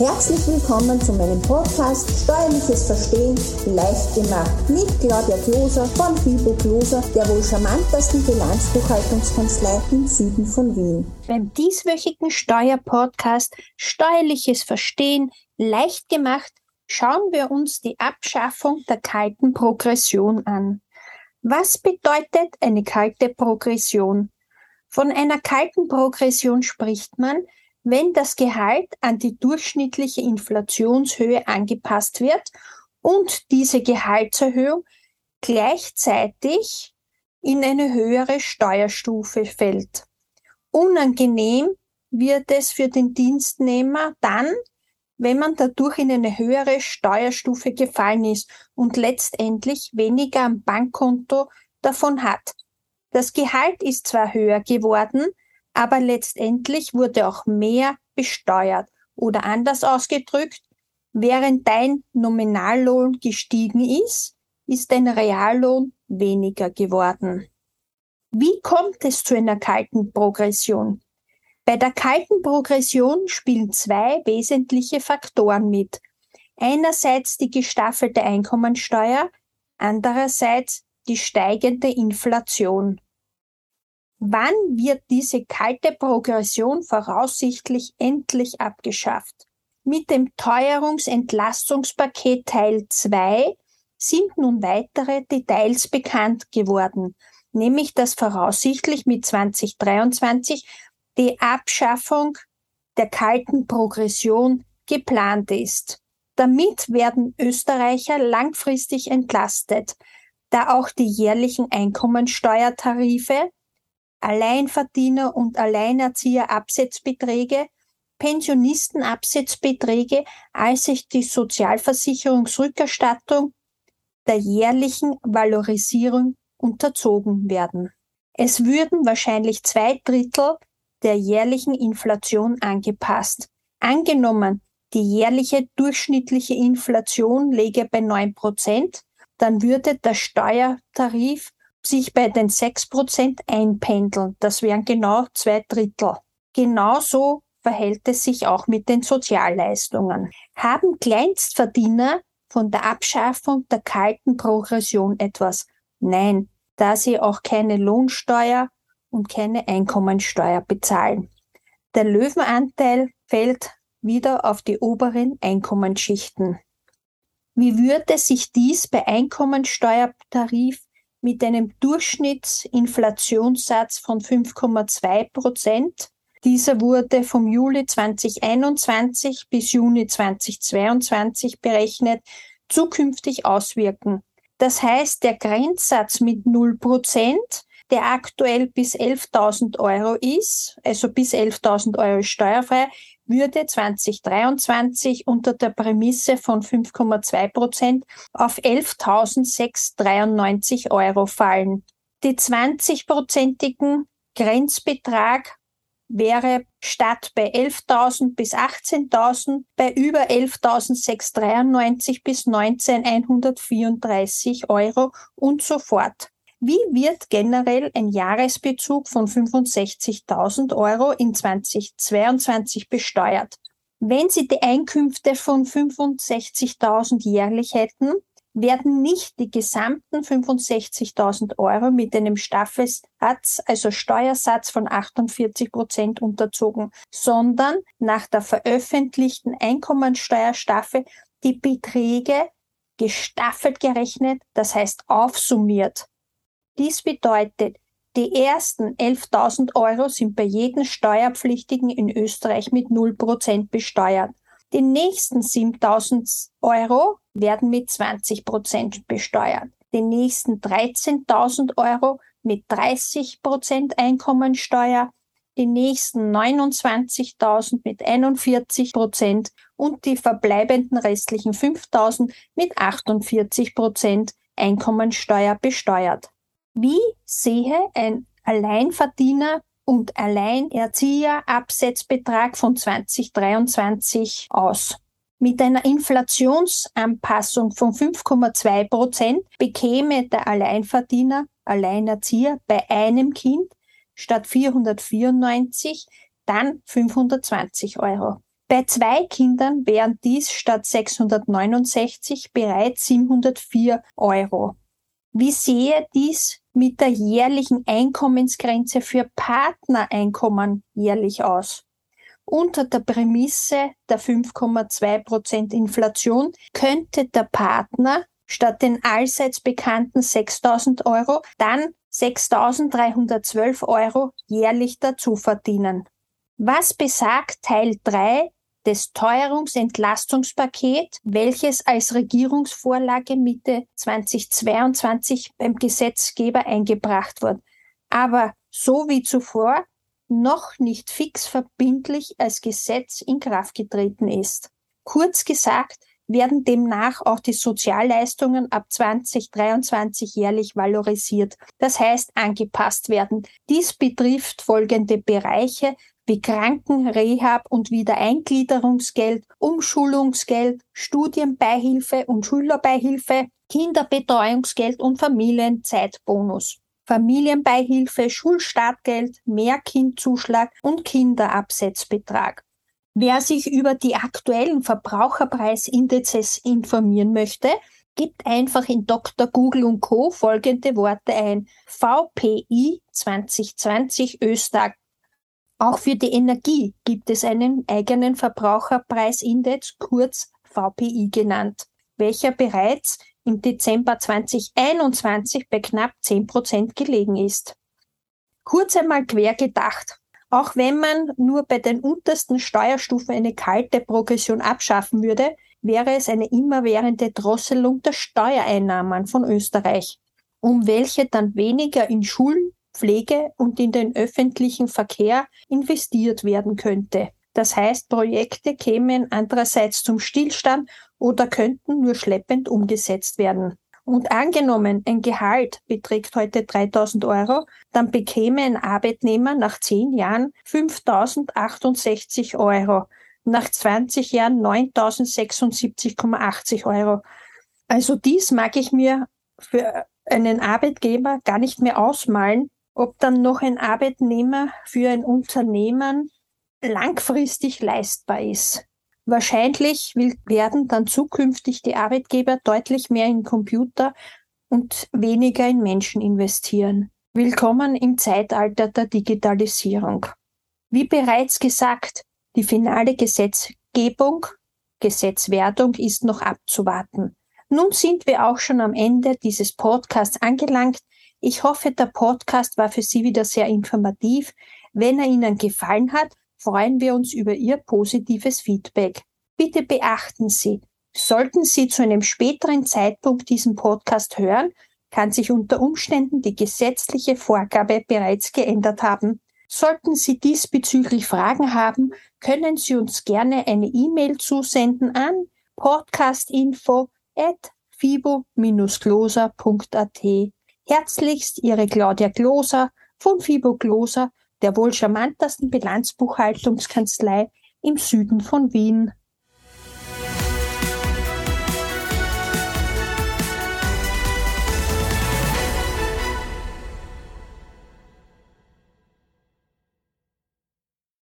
Herzlich willkommen zu meinem Podcast Steuerliches Verstehen leicht gemacht mit Claudia Kloser von Fibo Kloser, der wohl charmantesten Bilanzbuchhaltungskanzlei im Süden von Wien. Beim dieswöchigen Steuerpodcast Steuerliches Verstehen leicht gemacht schauen wir uns die Abschaffung der kalten Progression an. Was bedeutet eine kalte Progression? Von einer kalten Progression spricht man, wenn das Gehalt an die durchschnittliche Inflationshöhe angepasst wird und diese Gehaltserhöhung gleichzeitig in eine höhere Steuerstufe fällt. Unangenehm wird es für den Dienstnehmer dann, wenn man dadurch in eine höhere Steuerstufe gefallen ist und letztendlich weniger am Bankkonto davon hat. Das Gehalt ist zwar höher geworden, aber letztendlich wurde auch mehr besteuert. Oder anders ausgedrückt, während dein Nominallohn gestiegen ist, ist dein Reallohn weniger geworden. Wie kommt es zu einer kalten Progression? Bei der kalten Progression spielen zwei wesentliche Faktoren mit. Einerseits die gestaffelte Einkommensteuer, andererseits die steigende Inflation. Wann wird diese kalte Progression voraussichtlich endlich abgeschafft? Mit dem Teuerungsentlastungspaket Teil 2 sind nun weitere Details bekannt geworden, nämlich dass voraussichtlich mit 2023 die Abschaffung der kalten Progression geplant ist. Damit werden Österreicher langfristig entlastet, da auch die jährlichen Einkommensteuertarife Alleinverdiener und Alleinerzieher Absetzbeträge, Pensionistenabsetzbeträge, als sich die Sozialversicherungsrückerstattung der jährlichen Valorisierung unterzogen werden. Es würden wahrscheinlich zwei Drittel der jährlichen Inflation angepasst. Angenommen, die jährliche durchschnittliche Inflation läge bei neun Prozent, dann würde der Steuertarif sich bei den 6% einpendeln. Das wären genau zwei Drittel. Genauso verhält es sich auch mit den Sozialleistungen. Haben Kleinstverdiener von der Abschaffung der kalten Progression etwas? Nein, da sie auch keine Lohnsteuer und keine Einkommensteuer bezahlen. Der Löwenanteil fällt wieder auf die oberen Einkommensschichten. Wie würde sich dies bei Einkommensteuertarif mit einem Durchschnittsinflationssatz von 5,2 Prozent. Dieser wurde vom Juli 2021 bis Juni 2022 berechnet, zukünftig auswirken. Das heißt, der Grenzsatz mit 0 Prozent, der aktuell bis 11.000 Euro ist, also bis 11.000 Euro steuerfrei, würde 2023 unter der Prämisse von 5,2 Prozent auf 11.693 Euro fallen. Die 20-prozentigen Grenzbetrag wäre statt bei 11.000 bis 18.000 bei über 11.693 bis 19.134 Euro und so fort. Wie wird generell ein Jahresbezug von 65.000 Euro in 2022 besteuert? Wenn Sie die Einkünfte von 65.000 jährlich hätten, werden nicht die gesamten 65.000 Euro mit einem Staffelsatz, also Steuersatz von 48 Prozent unterzogen, sondern nach der veröffentlichten Einkommensteuerstaffel die Beträge gestaffelt gerechnet, das heißt aufsummiert. Dies bedeutet, die ersten 11.000 Euro sind bei jedem Steuerpflichtigen in Österreich mit 0% besteuert. Die nächsten 7.000 Euro werden mit 20% besteuert. Die nächsten 13.000 Euro mit 30% Einkommensteuer, die nächsten 29.000 mit 41% und die verbleibenden restlichen 5.000 mit 48% Einkommensteuer besteuert. Wie sehe ein Alleinverdiener und Alleinerzieher-Absetzbetrag von 2023 aus? Mit einer Inflationsanpassung von 5,2 Prozent bekäme der Alleinverdiener, Alleinerzieher bei einem Kind statt 494 dann 520 Euro. Bei zwei Kindern wären dies statt 669 bereits 704 Euro. Wie sehe dies mit der jährlichen Einkommensgrenze für Partnereinkommen jährlich aus? Unter der Prämisse der 5,2 Prozent Inflation könnte der Partner statt den allseits bekannten 6000 Euro dann 6312 Euro jährlich dazu verdienen. Was besagt Teil 3 des Teuerungsentlastungspaket, welches als Regierungsvorlage Mitte 2022 beim Gesetzgeber eingebracht wurde, aber so wie zuvor noch nicht fix verbindlich als Gesetz in Kraft getreten ist. Kurz gesagt, werden demnach auch die Sozialleistungen ab 2023 jährlich valorisiert, das heißt angepasst werden. Dies betrifft folgende Bereiche wie Kranken-, Rehab- und Wiedereingliederungsgeld, Umschulungsgeld, Studienbeihilfe und Schülerbeihilfe, Kinderbetreuungsgeld und Familienzeitbonus. Familienbeihilfe, Schulstartgeld, Mehrkindzuschlag und Kinderabsetzbetrag. Wer sich über die aktuellen Verbraucherpreisindizes informieren möchte, gibt einfach in Dr. Google und Co. folgende Worte ein. VPI 2020 Österreich. Auch für die Energie gibt es einen eigenen Verbraucherpreisindex, kurz VPI genannt, welcher bereits im Dezember 2021 bei knapp 10 Prozent gelegen ist. Kurz einmal quer gedacht. Auch wenn man nur bei den untersten Steuerstufen eine kalte Progression abschaffen würde, wäre es eine immerwährende Drosselung der Steuereinnahmen von Österreich, um welche dann weniger in Schulen, Pflege und in den öffentlichen Verkehr investiert werden könnte. Das heißt, Projekte kämen andererseits zum Stillstand oder könnten nur schleppend umgesetzt werden. Und angenommen, ein Gehalt beträgt heute 3000 Euro, dann bekäme ein Arbeitnehmer nach 10 Jahren 5068 Euro, nach 20 Jahren 9076,80 Euro. Also dies mag ich mir für einen Arbeitgeber gar nicht mehr ausmalen, ob dann noch ein Arbeitnehmer für ein Unternehmen langfristig leistbar ist. Wahrscheinlich werden dann zukünftig die Arbeitgeber deutlich mehr in Computer und weniger in Menschen investieren. Willkommen im Zeitalter der Digitalisierung. Wie bereits gesagt, die finale Gesetzgebung, Gesetzwerdung ist noch abzuwarten. Nun sind wir auch schon am Ende dieses Podcasts angelangt. Ich hoffe, der Podcast war für Sie wieder sehr informativ. Wenn er Ihnen gefallen hat, freuen wir uns über Ihr positives Feedback. Bitte beachten Sie, sollten Sie zu einem späteren Zeitpunkt diesen Podcast hören, kann sich unter Umständen die gesetzliche Vorgabe bereits geändert haben. Sollten Sie diesbezüglich Fragen haben, können Sie uns gerne eine E-Mail zusenden an podcastinfo at fibo-gloser.at. Herzlichst Ihre Claudia Gloser von Fibo Gloser der wohl charmantesten Bilanzbuchhaltungskanzlei im Süden von Wien.